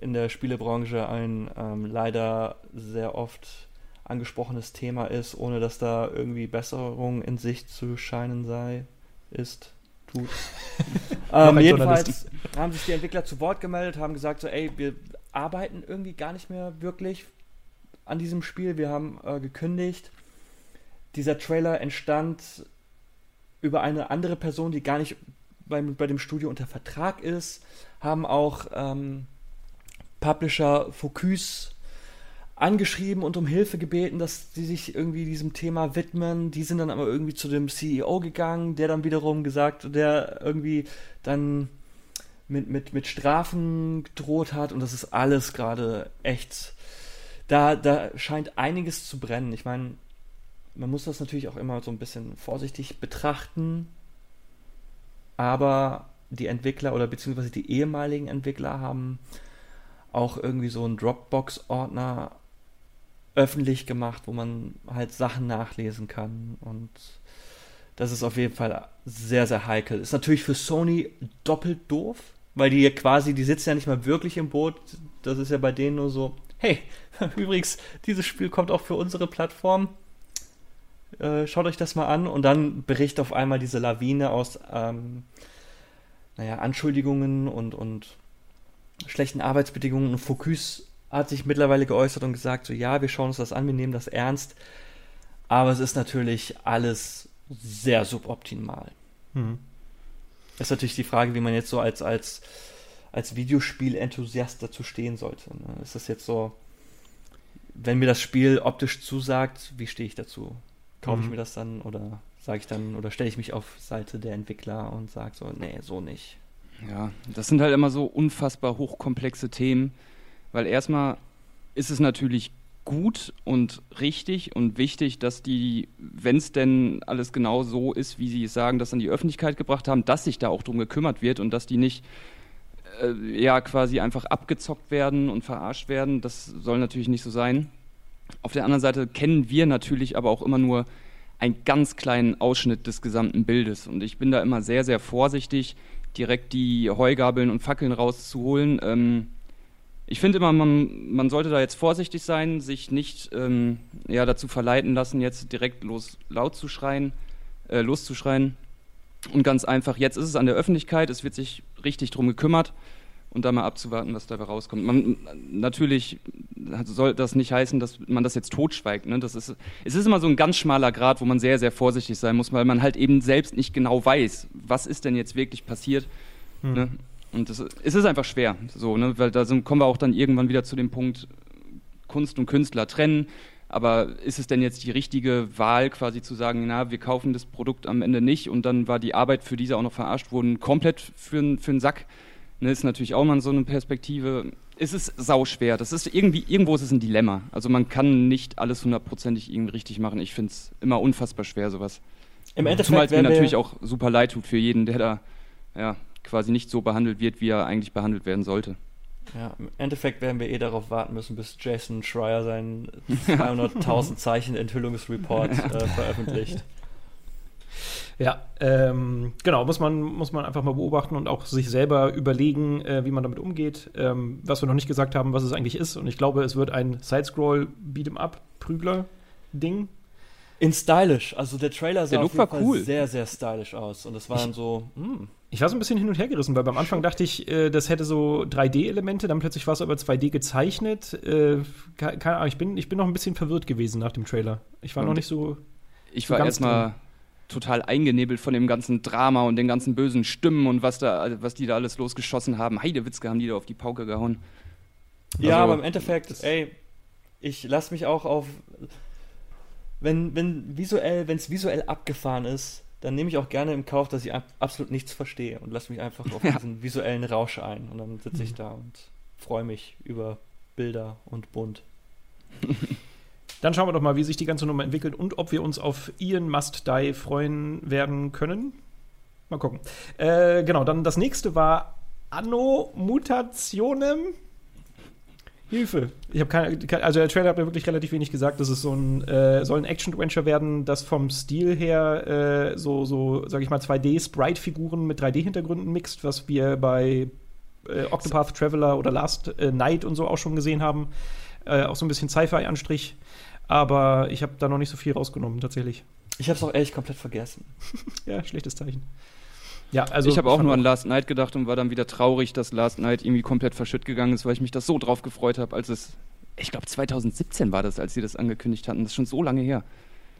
in der Spielebranche ein ähm, leider sehr oft angesprochenes Thema ist, ohne dass da irgendwie Besserung in Sicht zu scheinen sei, ist, tut. ähm, jedenfalls haben sich die Entwickler zu Wort gemeldet, haben gesagt so, ey, wir arbeiten irgendwie gar nicht mehr wirklich an diesem Spiel. Wir haben äh, gekündigt. Dieser Trailer entstand über eine andere Person, die gar nicht beim, bei dem Studio unter Vertrag ist. Haben auch ähm, Publisher Focus angeschrieben und um Hilfe gebeten, dass sie sich irgendwie diesem Thema widmen. Die sind dann aber irgendwie zu dem CEO gegangen, der dann wiederum gesagt, der irgendwie dann mit, mit, mit Strafen gedroht hat und das ist alles gerade echt da, da scheint einiges zu brennen. Ich meine, man muss das natürlich auch immer so ein bisschen vorsichtig betrachten, aber die Entwickler oder beziehungsweise die ehemaligen Entwickler haben auch irgendwie so einen Dropbox-Ordner öffentlich gemacht, wo man halt Sachen nachlesen kann und das ist auf jeden Fall sehr, sehr heikel. Ist natürlich für Sony doppelt doof, weil die quasi, die sitzen ja nicht mal wirklich im Boot. Das ist ja bei denen nur so, hey, übrigens, dieses Spiel kommt auch für unsere Plattform. Äh, schaut euch das mal an und dann bricht auf einmal diese Lawine aus, ähm, naja, Anschuldigungen und, und schlechten Arbeitsbedingungen und Focus hat sich mittlerweile geäußert und gesagt, so ja, wir schauen uns das an, wir nehmen das ernst, aber es ist natürlich alles sehr suboptimal. Mhm. Das ist natürlich die Frage, wie man jetzt so als, als als Videospiel-Enthusiast dazu stehen sollte. Ne? Ist das jetzt so, wenn mir das Spiel optisch zusagt, wie stehe ich dazu? Kaufe mhm. ich mir das dann oder sage ich dann oder stelle ich mich auf Seite der Entwickler und sage so, nee, so nicht. Ja, das sind halt immer so unfassbar hochkomplexe Themen, weil erstmal ist es natürlich gut und richtig und wichtig, dass die, wenn es denn alles genau so ist, wie sie es sagen, das an die Öffentlichkeit gebracht haben, dass sich da auch drum gekümmert wird und dass die nicht äh, ja quasi einfach abgezockt werden und verarscht werden. Das soll natürlich nicht so sein. Auf der anderen Seite kennen wir natürlich aber auch immer nur einen ganz kleinen Ausschnitt des gesamten Bildes. Und ich bin da immer sehr, sehr vorsichtig, direkt die Heugabeln und Fackeln rauszuholen. Ähm, ich finde immer, man, man sollte da jetzt vorsichtig sein, sich nicht ähm, ja, dazu verleiten lassen, jetzt direkt los, laut zu schreien, äh, loszuschreien. Und ganz einfach, jetzt ist es an der Öffentlichkeit, es wird sich richtig drum gekümmert und da mal abzuwarten, was dabei rauskommt. Man, natürlich soll das nicht heißen, dass man das jetzt totschweigt. Ne? Das ist, es ist immer so ein ganz schmaler Grad, wo man sehr, sehr vorsichtig sein muss, weil man halt eben selbst nicht genau weiß, was ist denn jetzt wirklich passiert. Hm. Ne? Und das, es ist einfach schwer, so, ne? weil da sind, kommen wir auch dann irgendwann wieder zu dem Punkt, Kunst und Künstler trennen. Aber ist es denn jetzt die richtige Wahl, quasi zu sagen, na, wir kaufen das Produkt am Ende nicht und dann war die Arbeit für diese auch noch verarscht worden, komplett für, für einen Sack? Ne, ist natürlich auch mal so eine Perspektive. Es ist sauschwer. Das ist irgendwie, irgendwo ist es ein Dilemma. Also man kann nicht alles hundertprozentig irgendwie richtig machen. Ich finde es immer unfassbar schwer, sowas. Im Endeffekt Zumal es mir natürlich auch super leid tut für jeden, der da ja, quasi nicht so behandelt wird, wie er eigentlich behandelt werden sollte. Ja, im Endeffekt werden wir eh darauf warten müssen, bis Jason Schreier seinen 200.000 Zeichen Enthüllungsreport äh, veröffentlicht. Ja, ähm, genau, muss man, muss man einfach mal beobachten und auch sich selber überlegen, äh, wie man damit umgeht. Ähm, was wir noch nicht gesagt haben, was es eigentlich ist. Und ich glaube, es wird ein Sidescroll Beat'em Up Prügler Ding. In stylish. Also der Trailer sah der auf jeden Fall cool. sehr, sehr stylisch aus. Und es war dann so, mh. Ich war so ein bisschen hin und her gerissen, weil beim Anfang dachte ich, äh, das hätte so 3D-Elemente, dann plötzlich war es aber 2D gezeichnet. Äh, keine Ahnung, ich bin, ich bin noch ein bisschen verwirrt gewesen nach dem Trailer. Ich war und noch nicht so. Ich so war erstmal total eingenebelt von dem ganzen Drama und den ganzen bösen Stimmen und was da, was die da alles losgeschossen haben. Heidewitzke haben die da auf die Pauke gehauen. Ja, also, aber im Endeffekt, ey, ich lass mich auch auf wenn, wenn visuell, wenn es visuell abgefahren ist, dann nehme ich auch gerne im Kauf, dass ich absolut nichts verstehe und lasse mich einfach auf ja. diesen visuellen Rausch ein. Und dann sitze ich mhm. da und freue mich über Bilder und bunt. Dann schauen wir doch mal, wie sich die ganze Nummer entwickelt und ob wir uns auf Ian Must Die freuen werden können. Mal gucken. Äh, genau, dann das nächste war Anno Mutationem. Hilfe. Ich habe keine, also der Trailer hat mir wirklich relativ wenig gesagt. Das ist so ein, äh, soll ein Action-Adventure werden, das vom Stil her äh, so, so, sag ich mal, 2D-Sprite-Figuren mit 3D-Hintergründen mixt, was wir bei äh, Octopath Traveler oder Last äh, Night und so auch schon gesehen haben. Äh, auch so ein bisschen Sci-Fi-Anstrich. Aber ich habe da noch nicht so viel rausgenommen, tatsächlich. Ich habe es auch ehrlich komplett vergessen. ja, schlechtes Zeichen. Ja, also ich habe auch nur an Last Night gedacht und war dann wieder traurig, dass Last Night irgendwie komplett verschütt gegangen ist, weil ich mich das so drauf gefreut habe, als es, ich glaube 2017 war das, als sie das angekündigt hatten. Das ist schon so lange her.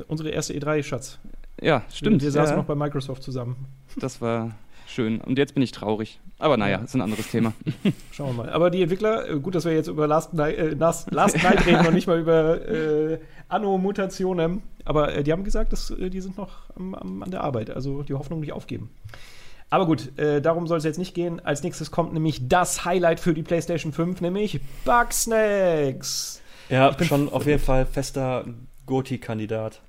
Unsere erste E3, Schatz. Ja, stimmt. Wir, wir saßen ja. noch bei Microsoft zusammen. Das war schön. Und jetzt bin ich traurig. Aber naja, ist ein anderes Thema. Schauen wir mal. Aber die Entwickler, äh, gut, dass wir jetzt über Last Night, äh, Last, Last Night reden und nicht mal über äh, Anno-Mutationen. Aber äh, die haben gesagt, dass, äh, die sind noch am, am, an der Arbeit. Also die Hoffnung nicht aufgeben. Aber gut, äh, darum soll es jetzt nicht gehen. Als nächstes kommt nämlich das Highlight für die PlayStation 5, nämlich Bugsnacks. Ja, ich bin schon auf jeden Fall fester Goti-Kandidat.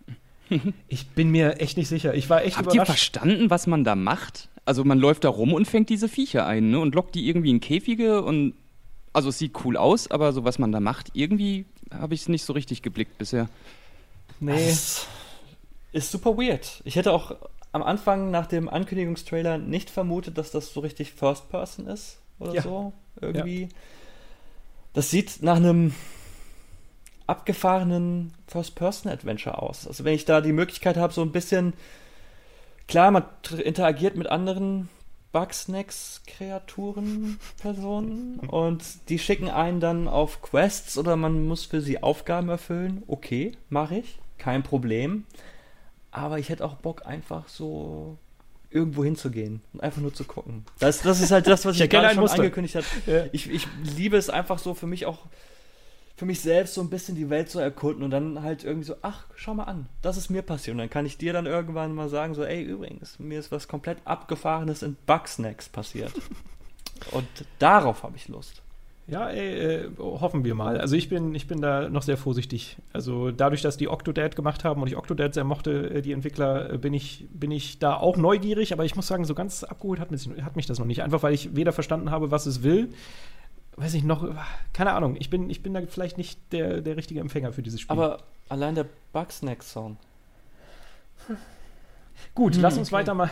Ich bin mir echt nicht sicher. Ich war echt Habt überrascht. ihr verstanden, was man da macht? Also man läuft da rum und fängt diese Viecher ein ne? und lockt die irgendwie in Käfige und also es sieht cool aus, aber so was man da macht, irgendwie habe ich es nicht so richtig geblickt bisher. Nee. Das ist super weird. Ich hätte auch am Anfang nach dem Ankündigungstrailer nicht vermutet, dass das so richtig First Person ist oder ja. so. Irgendwie. Ja. Das sieht nach einem abgefahrenen First-Person-Adventure aus. Also wenn ich da die Möglichkeit habe, so ein bisschen, klar, man interagiert mit anderen Bugsnacks-Kreaturen, Personen und die schicken einen dann auf Quests oder man muss für sie Aufgaben erfüllen. Okay, mache ich, kein Problem. Aber ich hätte auch Bock, einfach so irgendwo hinzugehen und einfach nur zu gucken. Das, das ist halt das, was ich, ich gerade schon Muster. angekündigt habe. Ja. Ich, ich liebe es einfach so für mich auch, für mich selbst so ein bisschen die Welt zu erkunden und dann halt irgendwie so, ach, schau mal an, das ist mir passiert. Und dann kann ich dir dann irgendwann mal sagen, so, ey, übrigens, mir ist was komplett Abgefahrenes in Bugsnacks passiert. und darauf habe ich Lust. Ja, ey, äh, hoffen wir mal. Also ich bin, ich bin da noch sehr vorsichtig. Also dadurch, dass die Octodad gemacht haben und ich Octodad sehr mochte, äh, die Entwickler, äh, bin, ich, bin ich da auch neugierig, aber ich muss sagen, so ganz abgeholt hat mich, hat mich das noch nicht. Einfach weil ich weder verstanden habe, was es will. Weiß ich noch, keine Ahnung. Ich bin, ich bin da vielleicht nicht der, der richtige Empfänger für dieses Spiel. Aber allein der Bugsnack-Song. Gut, hm, lass uns okay. weiter mal.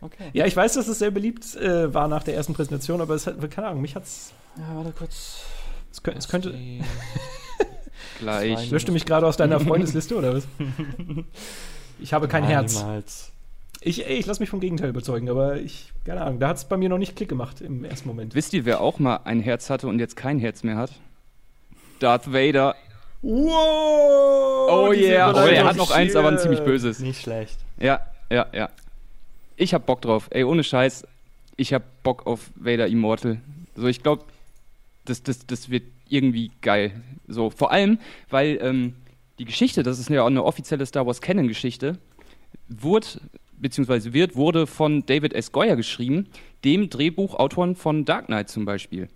Okay. Ja, ich weiß, dass es sehr beliebt äh, war nach der ersten Präsentation, aber es hat, keine Ahnung, mich hat's ja, warte kurz. Es, könnte. Es könnte Gleich. Löschte mich gerade aus deiner Freundesliste oder was? Ich habe kein Niemals. Herz. Ich, ich lasse mich vom Gegenteil überzeugen, aber ich, keine Ahnung, da hat es bei mir noch nicht Klick gemacht im ersten Moment. Wisst ihr, wer auch mal ein Herz hatte und jetzt kein Herz mehr hat? Darth Vader. Wow! Oh yeah! Oh, er hat noch eins, aber ein ziemlich böses. Nicht schlecht. Ja, ja, ja. Ich hab Bock drauf. Ey, ohne Scheiß. Ich hab Bock auf Vader Immortal. So, ich glaube, das, das, das wird irgendwie geil. So, vor allem, weil ähm, die Geschichte, das ist ja auch eine offizielle Star Wars Canon-Geschichte, wurde, beziehungsweise wird, wurde von David S. Goyer geschrieben, dem Drehbuchautoren von Dark Knight zum Beispiel.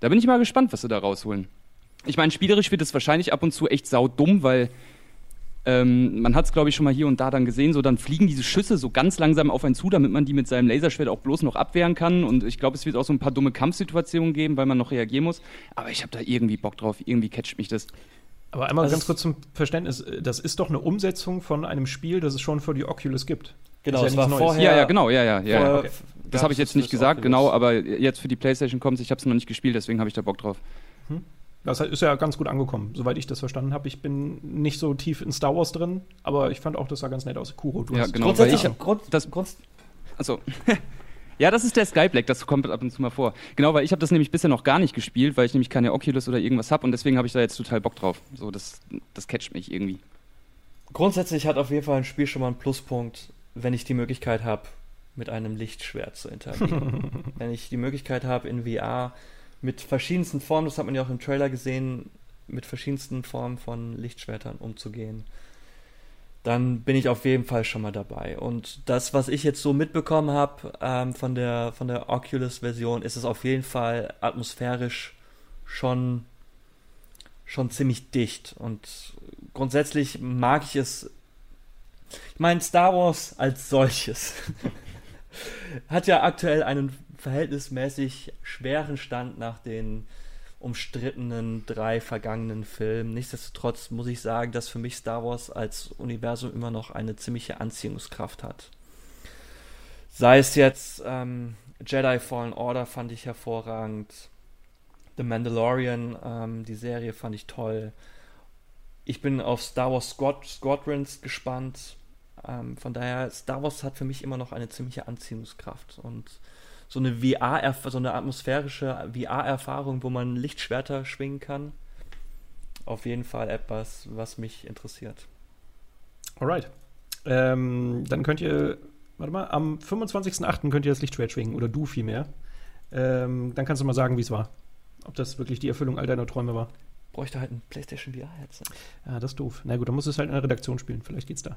Da bin ich mal gespannt, was sie da rausholen. Ich meine, spielerisch wird es wahrscheinlich ab und zu echt saudumm, weil ähm, man hat es, glaube ich, schon mal hier und da dann gesehen, so dann fliegen diese Schüsse so ganz langsam auf einen zu, damit man die mit seinem Laserschwert auch bloß noch abwehren kann. Und ich glaube, es wird auch so ein paar dumme Kampfsituationen geben, weil man noch reagieren muss. Aber ich habe da irgendwie Bock drauf, irgendwie catcht mich das. Aber einmal also ganz kurz zum Verständnis, das ist doch eine Umsetzung von einem Spiel, das es schon für die Oculus gibt. Genau, das, das war vorher. Ja, ja, genau, ja, ja. ja. Okay. Das habe ich jetzt nicht gesagt, Oculus. genau, aber jetzt für die PlayStation kommt ich habe es noch nicht gespielt, deswegen habe ich da Bock drauf. Hm. Das ist ja ganz gut angekommen, soweit ich das verstanden habe. Ich bin nicht so tief in Star Wars drin, aber ich fand auch, das sah ganz nett aus. Kuro, du ja, hast genau, weil ich Grund, das Grund, also Ja, das ist der Skyblack, das kommt ab und zu mal vor. Genau, weil ich habe das nämlich bisher noch gar nicht gespielt, weil ich nämlich keine Oculus oder irgendwas habe und deswegen habe ich da jetzt total Bock drauf. So, das, das catcht mich irgendwie. Grundsätzlich hat auf jeden Fall ein Spiel schon mal einen Pluspunkt, wenn ich die Möglichkeit habe, mit einem Lichtschwert zu interagieren. wenn ich die Möglichkeit habe, in VR mit verschiedensten Formen, das hat man ja auch im Trailer gesehen, mit verschiedensten Formen von Lichtschwertern umzugehen, dann bin ich auf jeden Fall schon mal dabei. Und das, was ich jetzt so mitbekommen habe ähm, von der von der Oculus-Version, ist es auf jeden Fall atmosphärisch schon schon ziemlich dicht. Und grundsätzlich mag ich es. Ich meine, Star Wars als solches hat ja aktuell einen verhältnismäßig schweren Stand nach den umstrittenen drei vergangenen Filmen. Nichtsdestotrotz muss ich sagen, dass für mich Star Wars als Universum immer noch eine ziemliche Anziehungskraft hat. Sei es jetzt ähm, Jedi Fallen Order fand ich hervorragend, The Mandalorian, ähm, die Serie fand ich toll. Ich bin auf Star Wars Squad Squadrons gespannt. Ähm, von daher, Star Wars hat für mich immer noch eine ziemliche Anziehungskraft und so eine VR, so eine atmosphärische VR-Erfahrung, wo man Lichtschwerter schwingen kann. Auf jeden Fall etwas, was mich interessiert. Alright. Ähm, dann könnt ihr, warte mal, am 25.08. könnt ihr das Lichtschwert schwingen oder du vielmehr. Ähm, dann kannst du mal sagen, wie es war. Ob das wirklich die Erfüllung all deiner Träume war. Bräuchte halt ein PlayStation VR-Headset. Ja, das ist doof. Na gut, dann musst du es halt in der Redaktion spielen. Vielleicht geht's da.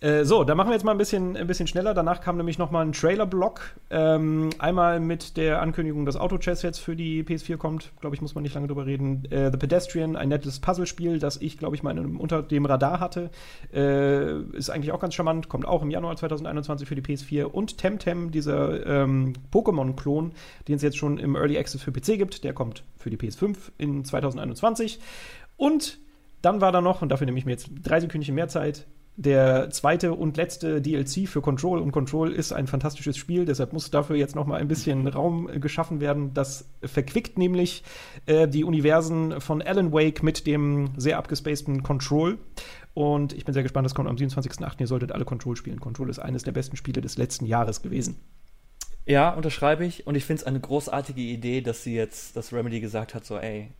Äh, so, da machen wir jetzt mal ein bisschen, ein bisschen schneller. Danach kam nämlich nochmal ein Trailer-Block. Ähm, einmal mit der Ankündigung, dass Auto-Chess jetzt für die PS4 kommt. Glaube ich, muss man nicht lange drüber reden. Äh, The Pedestrian, ein nettes Puzzlespiel, das ich, glaube ich, mal unter dem Radar hatte. Äh, ist eigentlich auch ganz charmant. Kommt auch im Januar 2021 für die PS4. Und Temtem, dieser ähm, Pokémon-Klon, den es jetzt schon im Early Access für PC gibt, der kommt für die PS5 in 2021. Und dann war da noch, und dafür nehme ich mir jetzt drei Sekündchen mehr Zeit, der zweite und letzte DLC für Control und Control ist ein fantastisches Spiel, deshalb muss dafür jetzt noch mal ein bisschen Raum äh, geschaffen werden. Das verquickt nämlich äh, die Universen von Alan Wake mit dem sehr abgespaceden Control. Und ich bin sehr gespannt, das kommt am 27.08. Ihr solltet alle Control spielen. Control ist eines der besten Spiele des letzten Jahres gewesen. Ja, unterschreibe ich. Und ich finde es eine großartige Idee, dass sie jetzt, dass Remedy gesagt hat, so, ey,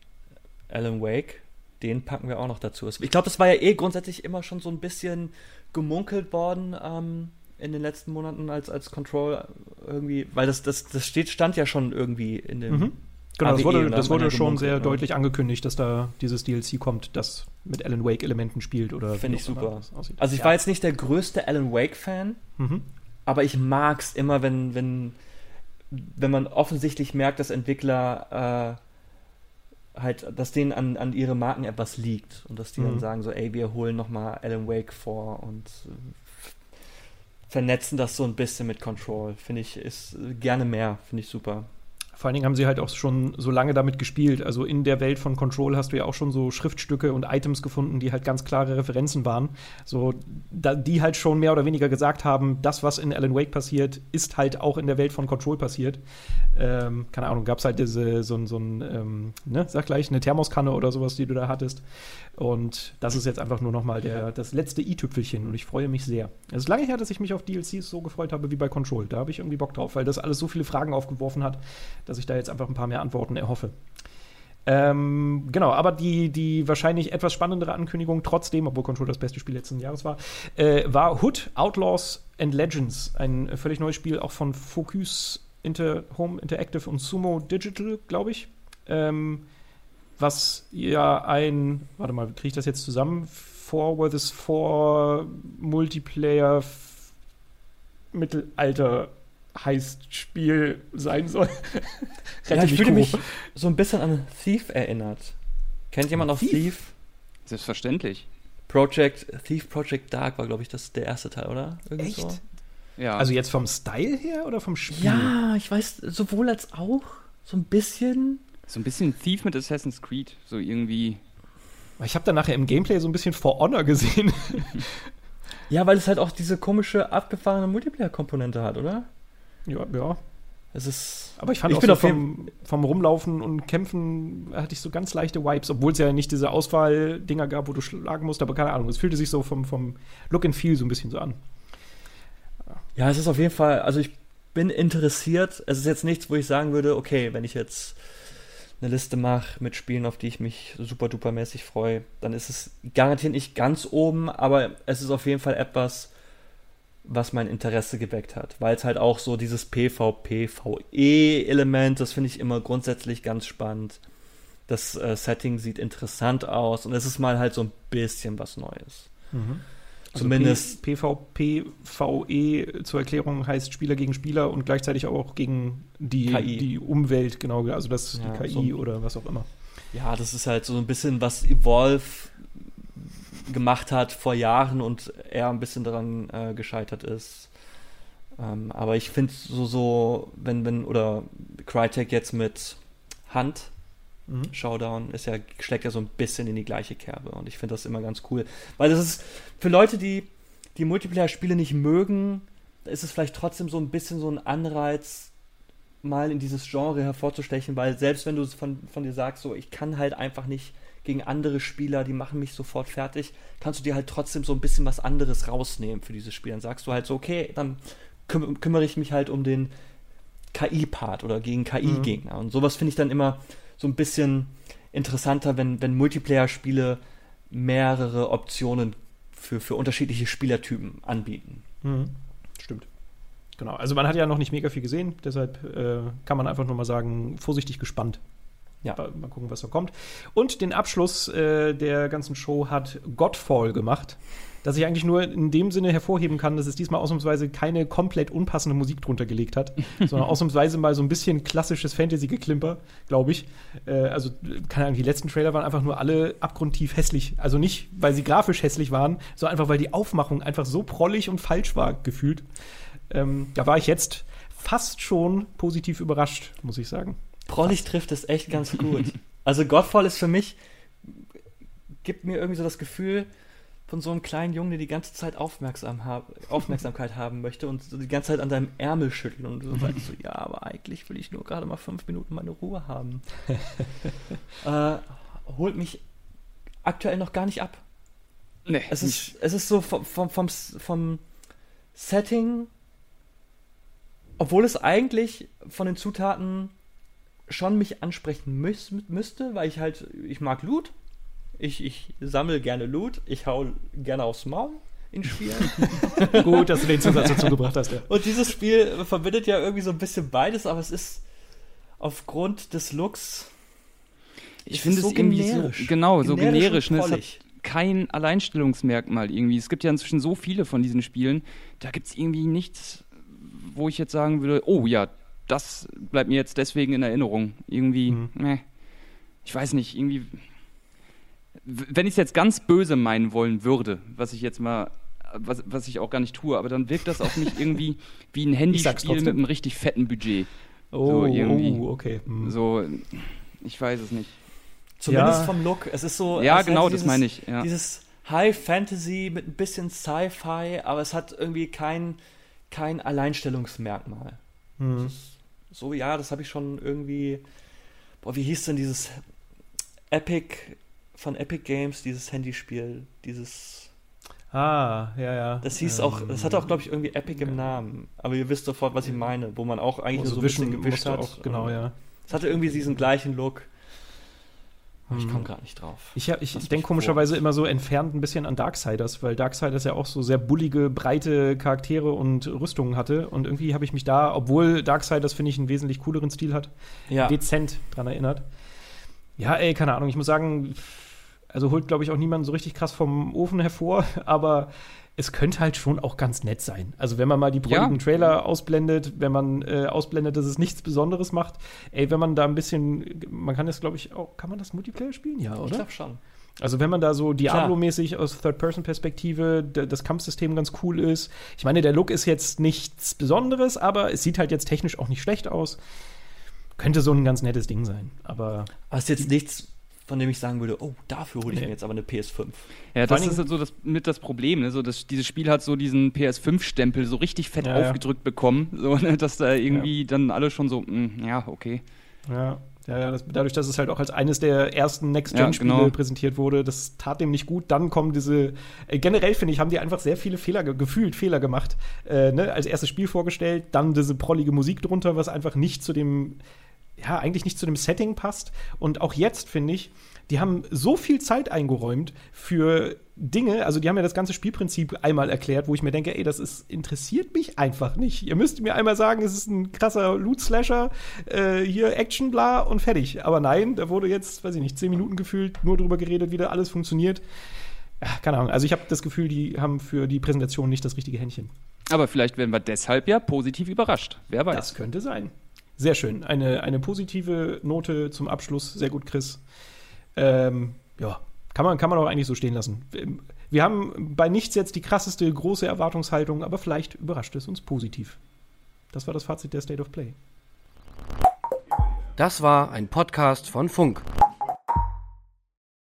Alan Wake, den packen wir auch noch dazu. Ich glaube, das war ja eh grundsätzlich immer schon so ein bisschen gemunkelt worden ähm, in den letzten Monaten als, als Control irgendwie, weil das, das, das steht, stand ja schon irgendwie in dem. Mhm. Genau, das wurde, das wurde schon sehr ja. deutlich angekündigt, dass da dieses DLC kommt, das mit Alan Wake Elementen spielt oder Finde ich super. Also ich ja. war jetzt nicht der größte Alan Wake-Fan, mhm. aber ich mag es immer, wenn, wenn, wenn man offensichtlich merkt, dass Entwickler äh, halt, dass denen an, an ihre Marken etwas liegt und dass die mhm. dann sagen so, ey, wir holen nochmal Alan Wake vor und äh, vernetzen das so ein bisschen mit Control. Finde ich, ist gerne mehr, finde ich super. Vor allen Dingen haben sie halt auch schon so lange damit gespielt. Also in der Welt von Control hast du ja auch schon so Schriftstücke und Items gefunden, die halt ganz klare Referenzen waren. So, da, die halt schon mehr oder weniger gesagt haben, das, was in Alan Wake passiert, ist halt auch in der Welt von Control passiert. Ähm, keine Ahnung, gab es halt diese, so, so ein, ähm, ne, sag gleich, eine Thermoskanne oder sowas, die du da hattest. Und das ist jetzt einfach nur nochmal das letzte i-Tüpfelchen und ich freue mich sehr. Es ist lange her, dass ich mich auf DLCs so gefreut habe wie bei Control. Da habe ich irgendwie Bock drauf, weil das alles so viele Fragen aufgeworfen hat dass ich da jetzt einfach ein paar mehr Antworten erhoffe. Ähm, genau, aber die, die wahrscheinlich etwas spannendere Ankündigung trotzdem, obwohl Control das beste Spiel letzten Jahres war, äh, war Hood Outlaws and Legends. Ein völlig neues Spiel, auch von Focus Inter Home Interactive und Sumo Digital, glaube ich. Ähm, was ja ein, warte mal, kriege ich das jetzt zusammen? Four Worths Four Multiplayer Mittelalter heißt Spiel sein soll. ja, ich fühle mich so ein bisschen an Thief erinnert. Kennt jemand noch Thief? Thief? Selbstverständlich. Project, Thief Project Dark war, glaube ich, das der erste Teil, oder? Irgendwie Echt? So. Ja. Also jetzt vom Style her oder vom Spiel? Ja, ich weiß, sowohl als auch. So ein bisschen. So ein bisschen Thief mit Assassin's Creed. So irgendwie. Ich habe da nachher im Gameplay so ein bisschen For Honor gesehen. ja, weil es halt auch diese komische, abgefahrene Multiplayer-Komponente hat, oder? Ja, ja. Es ist. Aber ich fand ich auch so vom, vom Rumlaufen und Kämpfen hatte ich so ganz leichte Vibes, obwohl es ja nicht diese Auswahl-Dinger gab, wo du schlagen musst, aber keine Ahnung. Es fühlte sich so vom, vom Look and Feel so ein bisschen so an. Ja, es ist auf jeden Fall, also ich bin interessiert. Es ist jetzt nichts, wo ich sagen würde, okay, wenn ich jetzt eine Liste mache mit Spielen, auf die ich mich super duper mäßig freue, dann ist es garantiert nicht ganz oben, aber es ist auf jeden Fall etwas, was mein Interesse geweckt hat, weil es halt auch so dieses PvP-VE-Element, das finde ich immer grundsätzlich ganz spannend. Das äh, Setting sieht interessant aus und es ist mal halt so ein bisschen was Neues. Mhm. Also Zumindest. PvP, VE zur Erklärung heißt Spieler gegen Spieler und gleichzeitig auch gegen die, KI. die Umwelt, genau, also das ja, die KI so, oder was auch immer. Ja, das ist halt so ein bisschen, was Evolve gemacht hat vor Jahren und er ein bisschen daran äh, gescheitert ist. Ähm, aber ich finde so, so, wenn, wenn, oder Crytek jetzt mit Hand mhm. Showdown ist ja, schlägt ja so ein bisschen in die gleiche Kerbe und ich finde das immer ganz cool. Weil das ist für Leute, die die Multiplayer-Spiele nicht mögen, ist es vielleicht trotzdem so ein bisschen so ein Anreiz, mal in dieses Genre hervorzustechen, weil selbst wenn du von, von dir sagst, so ich kann halt einfach nicht gegen andere Spieler, die machen mich sofort fertig, kannst du dir halt trotzdem so ein bisschen was anderes rausnehmen für dieses Spiel. Dann sagst du halt so, okay, dann küm kümmere ich mich halt um den KI-Part oder gegen KI-Gegner. Mhm. Und sowas finde ich dann immer so ein bisschen interessanter, wenn, wenn Multiplayer-Spiele mehrere Optionen für, für unterschiedliche Spielertypen anbieten. Mhm. Stimmt. Genau, also man hat ja noch nicht mega viel gesehen, deshalb äh, kann man einfach nur mal sagen, vorsichtig gespannt. Ja. Mal gucken, was da kommt. Und den Abschluss äh, der ganzen Show hat Godfall gemacht, das ich eigentlich nur in dem Sinne hervorheben kann, dass es diesmal ausnahmsweise keine komplett unpassende Musik drunter gelegt hat, sondern ausnahmsweise mal so ein bisschen klassisches Fantasy-Geklimper, glaube ich. Äh, also, keine Ahnung, die letzten Trailer waren einfach nur alle abgrundtief hässlich. Also nicht, weil sie grafisch hässlich waren, sondern einfach, weil die Aufmachung einfach so prollig und falsch war, gefühlt. Ähm, da war ich jetzt fast schon positiv überrascht, muss ich sagen. Prollig trifft es echt ganz gut. Also Godfall ist für mich, gibt mir irgendwie so das Gefühl von so einem kleinen Jungen, der die ganze Zeit Aufmerksam hab, Aufmerksamkeit haben möchte und so die ganze Zeit an deinem Ärmel schütteln und so sagst so, ja, aber eigentlich will ich nur gerade mal fünf Minuten meine Ruhe haben. äh, holt mich aktuell noch gar nicht ab. Nee. Es ist, es ist so vom, vom, vom, vom Setting, obwohl es eigentlich von den Zutaten schon mich ansprechen müß, müsste, weil ich halt, ich mag Loot. Ich, ich sammle gerne Loot. Ich hau gerne aufs Maul in Spielen. Gut, dass du den Zusatz dazu gebracht hast, ja. Und dieses Spiel verbindet ja irgendwie so ein bisschen beides, aber es ist aufgrund des Looks. Ich finde so es irgendwie generisch. so, genau, generisch so generisch. Ne? Es hat kein Alleinstellungsmerkmal irgendwie. Es gibt ja inzwischen so viele von diesen Spielen, da gibt es irgendwie nichts, wo ich jetzt sagen würde, oh ja, das bleibt mir jetzt deswegen in Erinnerung. Irgendwie, mhm. ne, ich weiß nicht, irgendwie, wenn ich es jetzt ganz böse meinen wollen würde, was ich jetzt mal, was, was ich auch gar nicht tue, aber dann wirkt das auf mich irgendwie wie ein Handyspiel mit einem richtig fetten Budget. Oh, so irgendwie. oh okay. Mhm. So, ich weiß es nicht. Zumindest ja. vom Look. Es ist so. Ja, genau, dieses, das meine ich. Ja. Dieses High Fantasy mit ein bisschen Sci-Fi, aber es hat irgendwie kein, kein Alleinstellungsmerkmal. Mhm. Ist, so, ja, das habe ich schon irgendwie. Boah, wie hieß denn dieses Epic von Epic Games, dieses Handyspiel, dieses. Ah, ja, ja. Das hieß ähm, auch, das hatte auch, glaube ich, irgendwie Epic im Namen. Aber ihr wisst sofort, was ich meine, wo man auch eigentlich nur so ein bisschen gewischt hat. Auch, genau, ja. Es hatte irgendwie diesen gleichen Look. Aber ich komme gerade nicht drauf. Ich, ich, ich denke komischerweise immer so entfernt ein bisschen an Darksiders, weil Darksiders ja auch so sehr bullige, breite Charaktere und Rüstungen hatte. Und irgendwie habe ich mich da, obwohl Darksiders, finde ich, einen wesentlich cooleren Stil hat, ja. dezent dran erinnert. Ja, ey, keine Ahnung. Ich muss sagen, also holt, glaube ich, auch niemand so richtig krass vom Ofen hervor, aber es könnte halt schon auch ganz nett sein. Also wenn man mal die prolligen ja. Trailer ausblendet, wenn man äh, ausblendet, dass es nichts Besonderes macht, ey, wenn man da ein bisschen, man kann das, glaube ich, auch, kann man das Multiplayer spielen? Ja, oder? Ich glaube schon. Also wenn man da so Diablo-mäßig aus Third-Person-Perspektive das Kampfsystem ganz cool ist. Ich meine, der Look ist jetzt nichts Besonderes, aber es sieht halt jetzt technisch auch nicht schlecht aus. Könnte so ein ganz nettes Ding sein. Aber. Aber ist jetzt nichts, von dem ich sagen würde, oh, dafür hole ich nee. mir jetzt aber eine PS5. Ja, das ist halt so das, mit das Problem. Ne? So, das, dieses Spiel hat so diesen PS5-Stempel so richtig fett ja, aufgedrückt ja. bekommen, so, ne? dass da irgendwie ja. dann alle schon so, mh, hm, ja, okay. Ja. Ja, das, dadurch, dass es halt auch als eines der ersten Next-Gen-Spiele genau. präsentiert wurde, das tat dem nicht gut. Dann kommen diese. Äh, generell finde ich, haben die einfach sehr viele Fehler, gefühlt Fehler gemacht. Äh, ne? Als erstes Spiel vorgestellt, dann diese prollige Musik drunter, was einfach nicht zu dem ja, eigentlich nicht zu dem Setting passt. Und auch jetzt, finde ich, die haben so viel Zeit eingeräumt für Dinge, also die haben ja das ganze Spielprinzip einmal erklärt, wo ich mir denke, ey, das ist, interessiert mich einfach nicht. Ihr müsst mir einmal sagen, es ist ein krasser Loot-Slasher, äh, hier Action, bla und fertig. Aber nein, da wurde jetzt, weiß ich nicht, zehn Minuten gefühlt nur drüber geredet, wie da alles funktioniert. Ja, keine Ahnung. Also ich habe das Gefühl, die haben für die Präsentation nicht das richtige Händchen. Aber vielleicht werden wir deshalb ja positiv überrascht. Wer weiß. Das könnte sein. Sehr schön. Eine, eine positive Note zum Abschluss. Sehr gut, Chris. Ähm, ja, kann man, kann man auch eigentlich so stehen lassen. Wir haben bei nichts jetzt die krasseste große Erwartungshaltung, aber vielleicht überrascht es uns positiv. Das war das Fazit der State of Play. Das war ein Podcast von Funk.